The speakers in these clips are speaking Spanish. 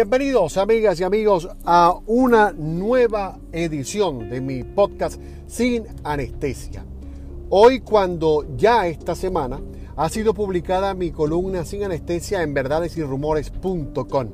Bienvenidos amigas y amigos a una nueva edición de mi podcast Sin Anestesia. Hoy cuando ya esta semana ha sido publicada mi columna Sin Anestesia en verdadesyrumores.com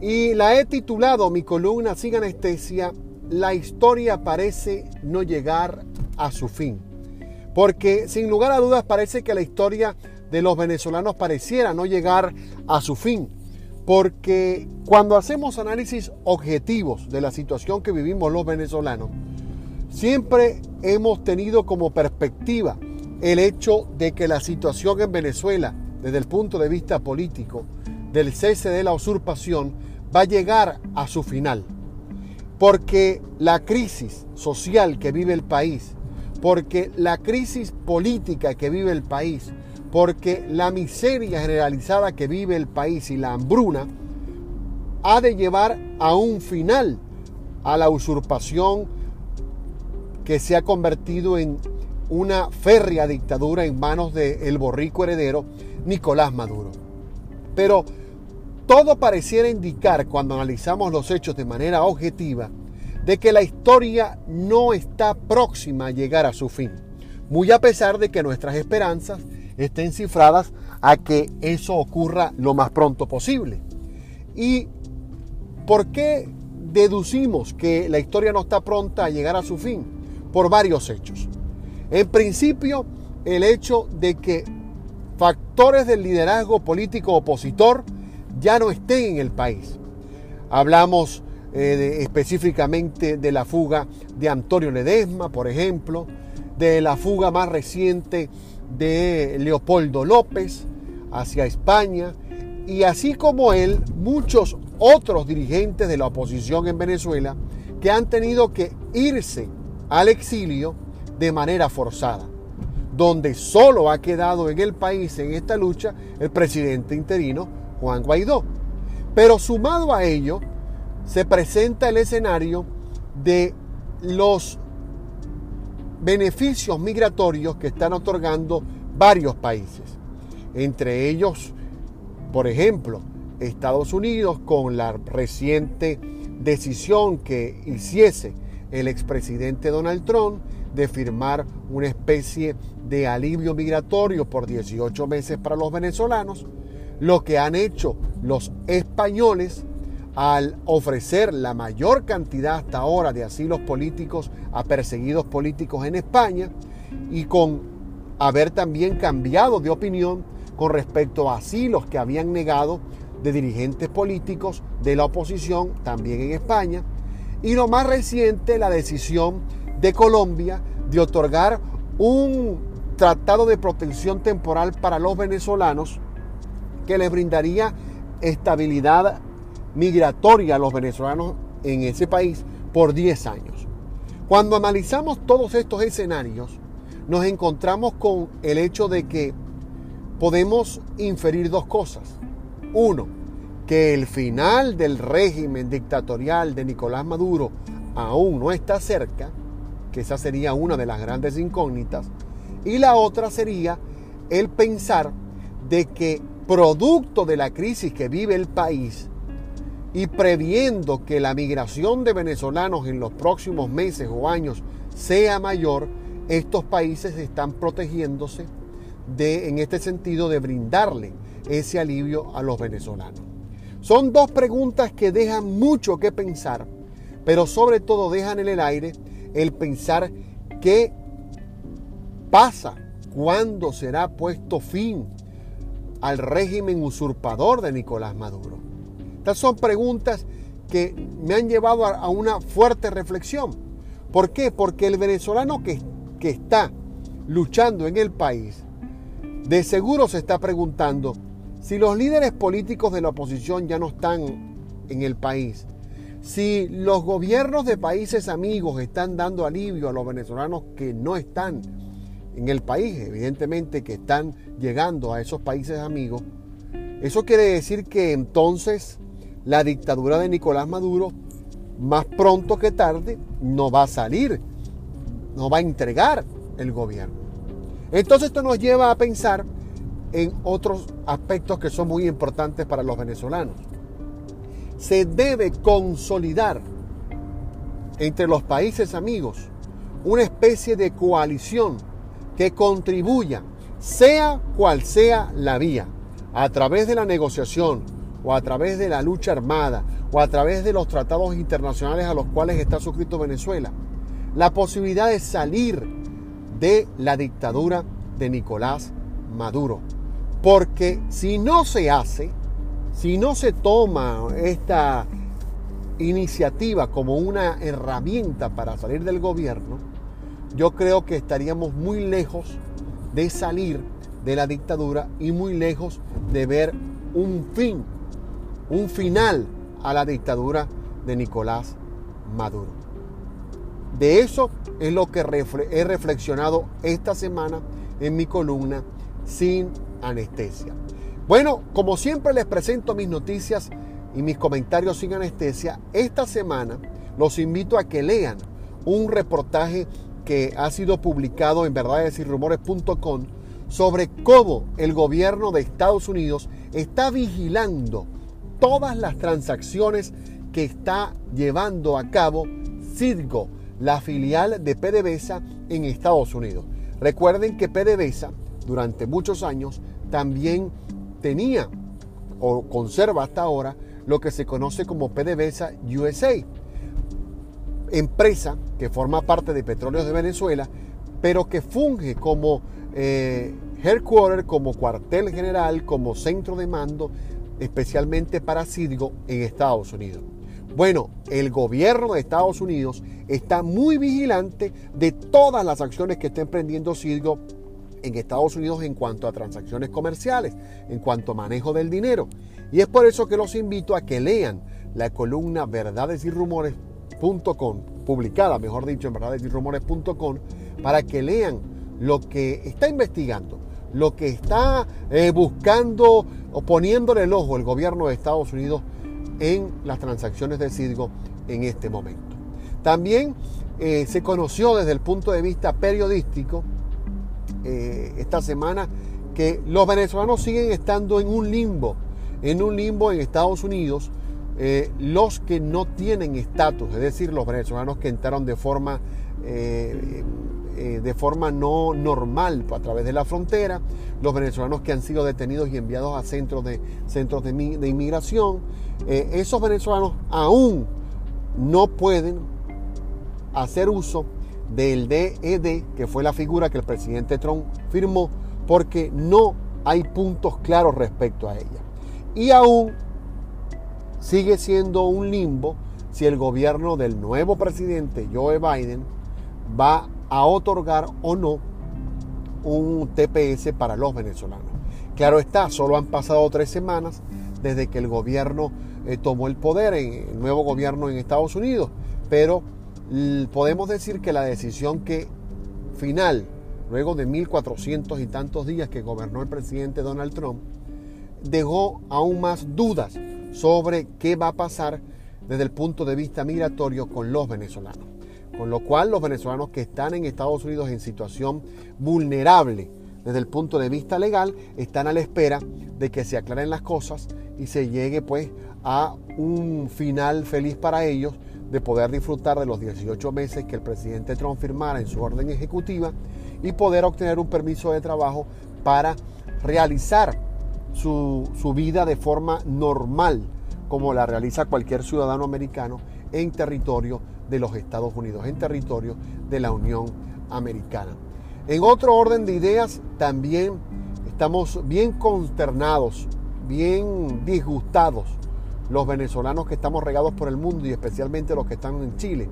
y la he titulado mi columna Sin Anestesia La historia parece no llegar a su fin. Porque sin lugar a dudas parece que la historia de los venezolanos pareciera no llegar a su fin porque cuando hacemos análisis objetivos de la situación que vivimos los venezolanos, siempre hemos tenido como perspectiva el hecho de que la situación en Venezuela, desde el punto de vista político, del cese de la usurpación, va a llegar a su final. Porque la crisis social que vive el país, porque la crisis política que vive el país, porque la miseria generalizada que vive el país y la hambruna ha de llevar a un final a la usurpación que se ha convertido en una férrea dictadura en manos del borrico heredero Nicolás Maduro. Pero todo pareciera indicar, cuando analizamos los hechos de manera objetiva, de que la historia no está próxima a llegar a su fin, muy a pesar de que nuestras esperanzas estén cifradas a que eso ocurra lo más pronto posible. ¿Y por qué deducimos que la historia no está pronta a llegar a su fin? Por varios hechos. En principio, el hecho de que factores del liderazgo político opositor ya no estén en el país. Hablamos eh, específicamente de la fuga de Antonio Ledesma, por ejemplo, de la fuga más reciente de Leopoldo López hacia España y así como él, muchos otros dirigentes de la oposición en Venezuela que han tenido que irse al exilio de manera forzada, donde solo ha quedado en el país en esta lucha el presidente interino Juan Guaidó. Pero sumado a ello, se presenta el escenario de los beneficios migratorios que están otorgando varios países. Entre ellos, por ejemplo, Estados Unidos con la reciente decisión que hiciese el expresidente Donald Trump de firmar una especie de alivio migratorio por 18 meses para los venezolanos, lo que han hecho los españoles al ofrecer la mayor cantidad hasta ahora de asilos políticos a perseguidos políticos en España y con haber también cambiado de opinión con respecto a asilos que habían negado de dirigentes políticos de la oposición también en España. Y lo más reciente la decisión de Colombia de otorgar un tratado de protección temporal para los venezolanos que les brindaría estabilidad migratoria a los venezolanos en ese país por 10 años. Cuando analizamos todos estos escenarios, nos encontramos con el hecho de que podemos inferir dos cosas. Uno, que el final del régimen dictatorial de Nicolás Maduro aún no está cerca, que esa sería una de las grandes incógnitas. Y la otra sería el pensar de que producto de la crisis que vive el país, y previendo que la migración de venezolanos en los próximos meses o años sea mayor, estos países están protegiéndose de, en este sentido, de brindarle ese alivio a los venezolanos. Son dos preguntas que dejan mucho que pensar, pero sobre todo dejan en el aire el pensar qué pasa, cuándo será puesto fin al régimen usurpador de Nicolás Maduro. Estas son preguntas que me han llevado a, una fuerte reflexión. ¿Por qué? Porque el venezolano que, que está luchando en el país, de seguro se está preguntando si los líderes políticos de la oposición ya no están en el país, si los gobiernos de países amigos están dando alivio a los venezolanos que no están en el país, evidentemente que están llegando a esos países amigos, eso quiere decir que entonces la dictadura de Nicolás Maduro, más pronto que tarde, no va a salir, no va a entregar el gobierno. Entonces esto nos lleva a pensar en otros aspectos que son muy importantes para los venezolanos. se debe consolidar entre los países amigos una especie de coalición que contribuya, sea cual sea la vía, a través de la negociación o a través de la lucha armada o a través de los tratados internacionales a los cuales está suscrito Venezuela, la posibilidad de salir de la dictadura de Nicolás Maduro. Porque si no se hace, si no se toma esta iniciativa como una herramienta para salir del gobierno, yo creo que estaríamos muy lejos de salir de la dictadura y muy lejos de ver un fin, un final a la dictadura de Nicolás Maduro. De eso es lo que he reflexionado esta semana en mi columna Sin Anestesia. Bueno, como siempre les presento mis noticias y mis comentarios sin anestesia, esta semana los invito a que lean un reportaje que ha sido publicado en verdadesyrumores.com sobre cómo el gobierno de Estados Unidos está vigilando todas las transacciones que está llevando a cabo Citgo, la filial de PDVSA en Estados Unidos. Recuerden que PDVSA durante muchos años también tenía o conserva hasta ahora lo que se conoce como PDVSA USA, empresa que forma parte de Petróleos de Venezuela, pero que funge como eh, headquarter, como cuartel general, como centro de mando, especialmente para Citgo en Estados Unidos. Bueno, el gobierno de Estados Unidos está muy vigilante de todas las acciones que está emprendiendo Citgo en Estados Unidos en cuanto a transacciones comerciales, en cuanto a manejo del dinero. Y es por eso que los invito a que lean la columna verdades y rumores.com, publicada, mejor dicho, en verdadesyrumores.com, para que lean lo que está investigando, lo que está eh, buscando o poniéndole el ojo el gobierno de Estados Unidos en las transacciones de Citgo en este momento. También eh, se conoció desde el punto de vista periodístico eh, esta semana que los venezolanos siguen estando en un limbo, en un limbo en Estados Unidos, los que no tienen estatus, es decir, los venezolanos que entraron de forma, de forma no normal a través de la frontera, los venezolanos que han sido detenidos y enviados a centros de, centros de, inmigración, eh, esos venezolanos aún no pueden hacer uso del DED, que fue la figura que el presidente Trump firmó, porque no hay puntos claros respecto a ella. Y aún sigue siendo un limbo si el gobierno del nuevo presidente Joe Biden va a otorgar o no un TPS para los venezolanos. Claro está, solo han pasado tres semanas desde que el gobierno eh, tomó el poder, en, el nuevo gobierno en Estados Unidos, pero podemos decir que la decisión que final, luego de 1400 y tantos días que gobernó el presidente Donald Trump, dejó aún más dudas sobre qué va a pasar desde el punto de vista migratorio con los venezolanos. Con lo cual los venezolanos que están en Estados Unidos en situación vulnerable desde el punto de vista legal están a la espera de que se aclaren las cosas y se llegue pues a un final feliz para ellos de poder disfrutar de los 18 meses que el presidente Trump firmara en su orden ejecutiva y poder obtener un permiso de trabajo para realizar su, su vida de forma normal, como la realiza cualquier ciudadano americano en territorio de los Estados Unidos, en territorio de la Unión Americana. En otro orden de ideas, también estamos bien consternados, bien disgustados los venezolanos que estamos regados por el mundo y especialmente los que están en Chile,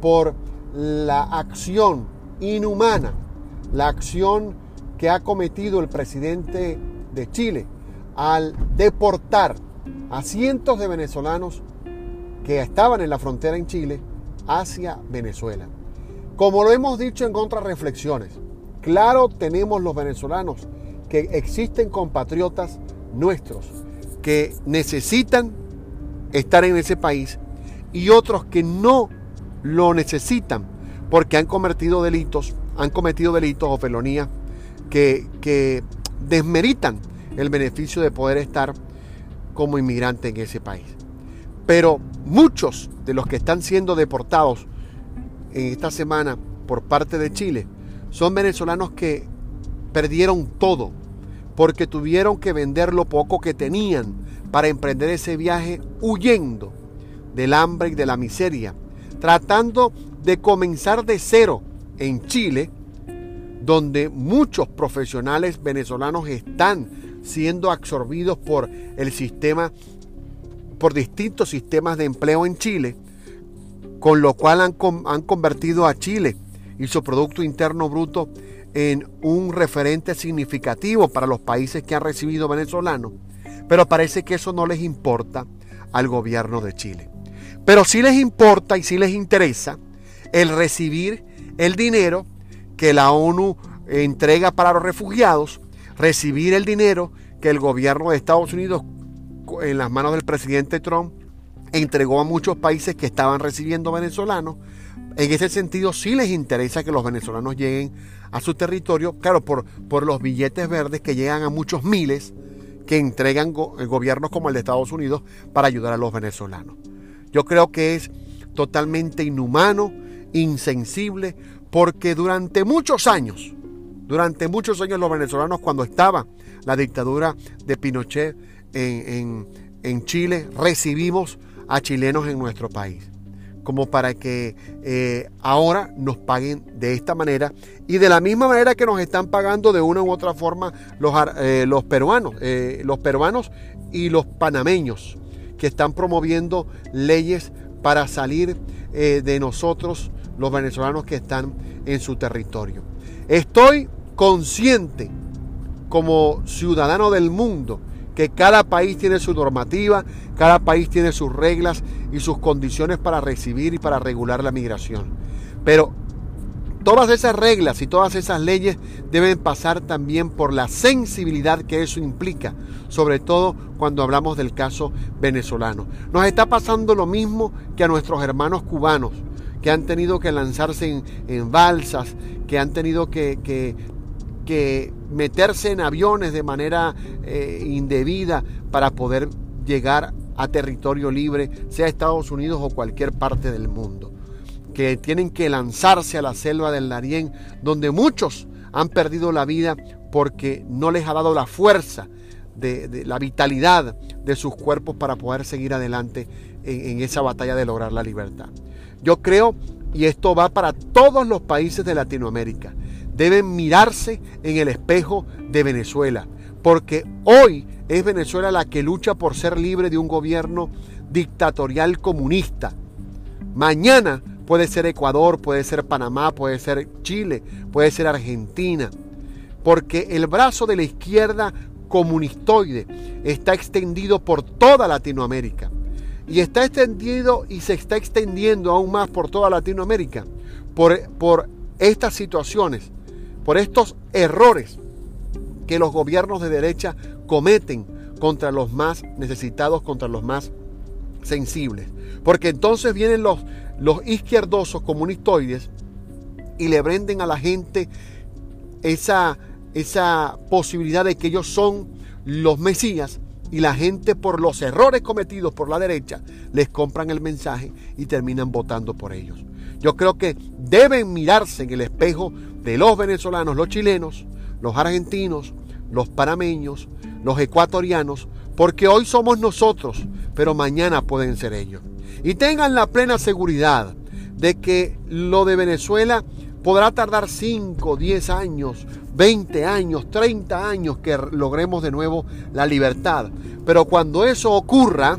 por la acción inhumana, la acción que ha cometido el presidente de Chile al deportar a cientos de venezolanos que estaban en la frontera en Chile hacia Venezuela. Como lo hemos dicho en otras reflexiones, claro tenemos los venezolanos que existen compatriotas nuestros que necesitan estar en ese país y otros que no lo necesitan porque han cometido delitos, han cometido delitos o felonías que, que desmeritan el beneficio de poder estar como inmigrante en ese país. Pero muchos de los que están siendo deportados en esta semana por parte de Chile son venezolanos que perdieron todo porque tuvieron que vender lo poco que tenían para emprender ese viaje huyendo del hambre y de la miseria, tratando de comenzar de cero en Chile, donde muchos profesionales venezolanos están siendo absorbidos por el sistema, por distintos sistemas de empleo en Chile, con lo cual han, han convertido a Chile y su Producto Interno Bruto en un referente significativo para los países que han recibido venezolanos, pero parece que eso no les importa al gobierno de Chile. Pero sí les importa y sí les interesa el recibir el dinero que la ONU entrega para los refugiados, recibir el dinero que el gobierno de Estados Unidos en las manos del presidente Trump entregó a muchos países que estaban recibiendo venezolanos. En ese sentido sí les interesa que los venezolanos lleguen a su territorio, claro, por, por los billetes verdes que llegan a muchos miles que entregan gobiernos como el de Estados Unidos para ayudar a los venezolanos. Yo creo que es totalmente inhumano, insensible, porque durante muchos años, durante muchos años los venezolanos cuando estaba la dictadura de Pinochet en, en Chile, recibimos a chilenos en nuestro país como para que eh, ahora nos paguen de esta manera y de la misma manera que nos están pagando de una u otra forma los, eh, los peruanos, eh, los peruanos y los panameños que están promoviendo leyes para salir de nosotros, los venezolanos que están en su territorio. Estoy consciente como ciudadano del mundo que cada país tiene su normativa, cada país tiene sus reglas y sus condiciones para recibir y para regular la migración. Pero todas esas reglas y todas esas leyes deben pasar también por la sensibilidad que eso implica, sobre todo cuando hablamos del caso venezolano. Nos está pasando lo mismo que a nuestros hermanos cubanos, que han tenido que lanzarse en, balsas, que han tenido que, que meterse en aviones de manera eh, indebida para poder llegar a territorio libre, sea Estados Unidos o cualquier parte del mundo. Que tienen que lanzarse a la selva del Darién, donde muchos han perdido la vida porque no les ha dado la fuerza, de, la vitalidad de sus cuerpos para poder seguir adelante en esa batalla de lograr la libertad. Yo creo, y esto va para todos los países de Latinoamérica, deben mirarse en el espejo de Venezuela, porque hoy es Venezuela la que lucha por ser libre de un gobierno dictatorial comunista. Mañana puede ser Ecuador, puede ser Panamá, puede ser Chile, puede ser Argentina, porque el brazo de la izquierda comunistoide está extendido por toda Latinoamérica y está extendido y se está extendiendo aún más por toda Latinoamérica por, por estas situaciones por estos errores que los gobiernos de derecha cometen contra los más necesitados, contra los más sensibles. Porque entonces vienen los, los izquierdosos comunistoides y le venden a la gente esa, esa posibilidad de que ellos son los mesías y la gente por los errores cometidos por la derecha les compran el mensaje y terminan votando por ellos. Yo creo que deben mirarse en el espejo de los venezolanos, los chilenos, los argentinos, los panameños, los ecuatorianos, porque hoy somos nosotros, pero mañana pueden ser ellos. Y tengan la plena seguridad de que lo de Venezuela podrá tardar 5, 10 años, 20 años, 30 años que logremos de nuevo la libertad. Pero cuando eso ocurra,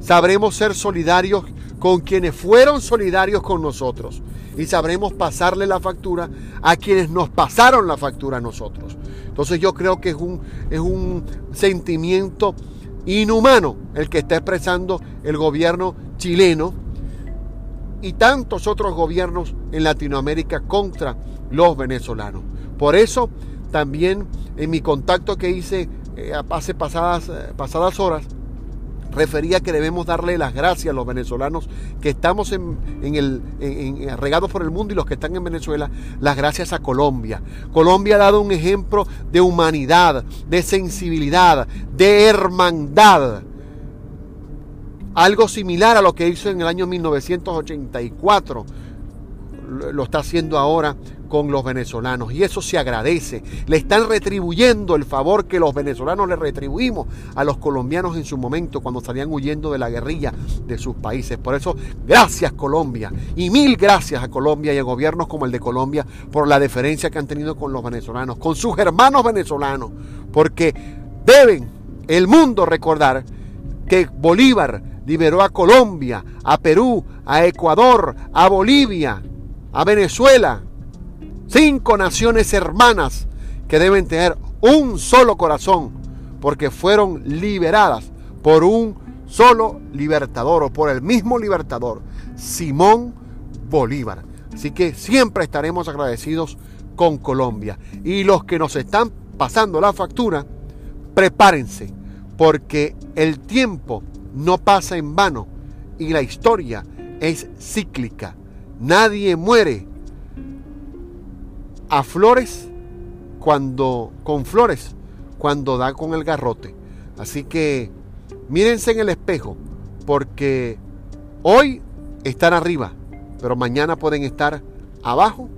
sabremos ser solidarios con quienes fueron solidarios con nosotros y sabremos pasarle la factura a quienes nos pasaron la factura a nosotros. Entonces yo creo que es un, es un sentimiento inhumano el que está expresando el gobierno chileno y tantos otros gobiernos en Latinoamérica contra los venezolanos. Por eso también en mi contacto que hice eh, hace pasadas, eh, pasadas horas, refería que debemos darle las gracias a los venezolanos que estamos en, el, regados por el mundo y los que están en Venezuela, las gracias a Colombia. Colombia ha dado un ejemplo de humanidad, de sensibilidad, de hermandad. algo similar a lo que hizo en el año 1984. Lo está haciendo ahora con los venezolanos y eso se agradece. Le están retribuyendo el favor que los venezolanos le retribuimos a los colombianos en su momento cuando salían huyendo de la guerrilla de sus países. Por eso, gracias Colombia y mil gracias a Colombia y a gobiernos como el de Colombia por la deferencia que han tenido con los venezolanos, con sus hermanos venezolanos, porque deben el mundo recordar que Bolívar liberó a Colombia, a Perú, a Ecuador, a Bolivia, a Venezuela, Cinco naciones hermanas que deben tener un solo corazón porque fueron liberadas por un solo libertador o por el mismo libertador, Simón Bolívar. Así que siempre estaremos agradecidos con Colombia. Y los que nos están pasando la factura, prepárense, porque el tiempo no pasa en vano y la historia es cíclica. Nadie muere a flores cuando con flores cuando da con el garrote. Así que mírense en el espejo porque hoy están arriba, pero mañana pueden estar abajo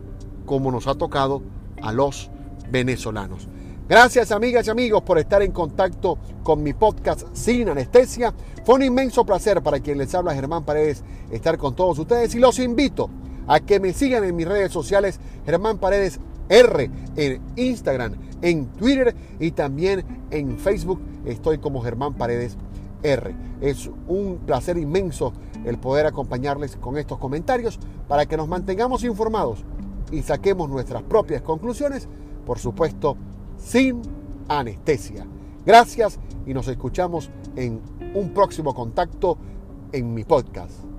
como nos ha tocado a los venezolanos. Gracias amigas y amigos por estar en contacto con mi podcast Sin Anestesia. Fue un inmenso placer para quien les habla Germán Paredes estar con todos ustedes y los invito a que me sigan en mis redes sociales, Germán Paredes R, en Instagram, en Twitter y también en Facebook. Estoy como Germán Paredes R. Es un placer inmenso el poder acompañarles con estos comentarios para que nos mantengamos informados y saquemos nuestras propias conclusiones, por supuesto, sin anestesia. Gracias y nos escuchamos en un próximo contacto en mi podcast.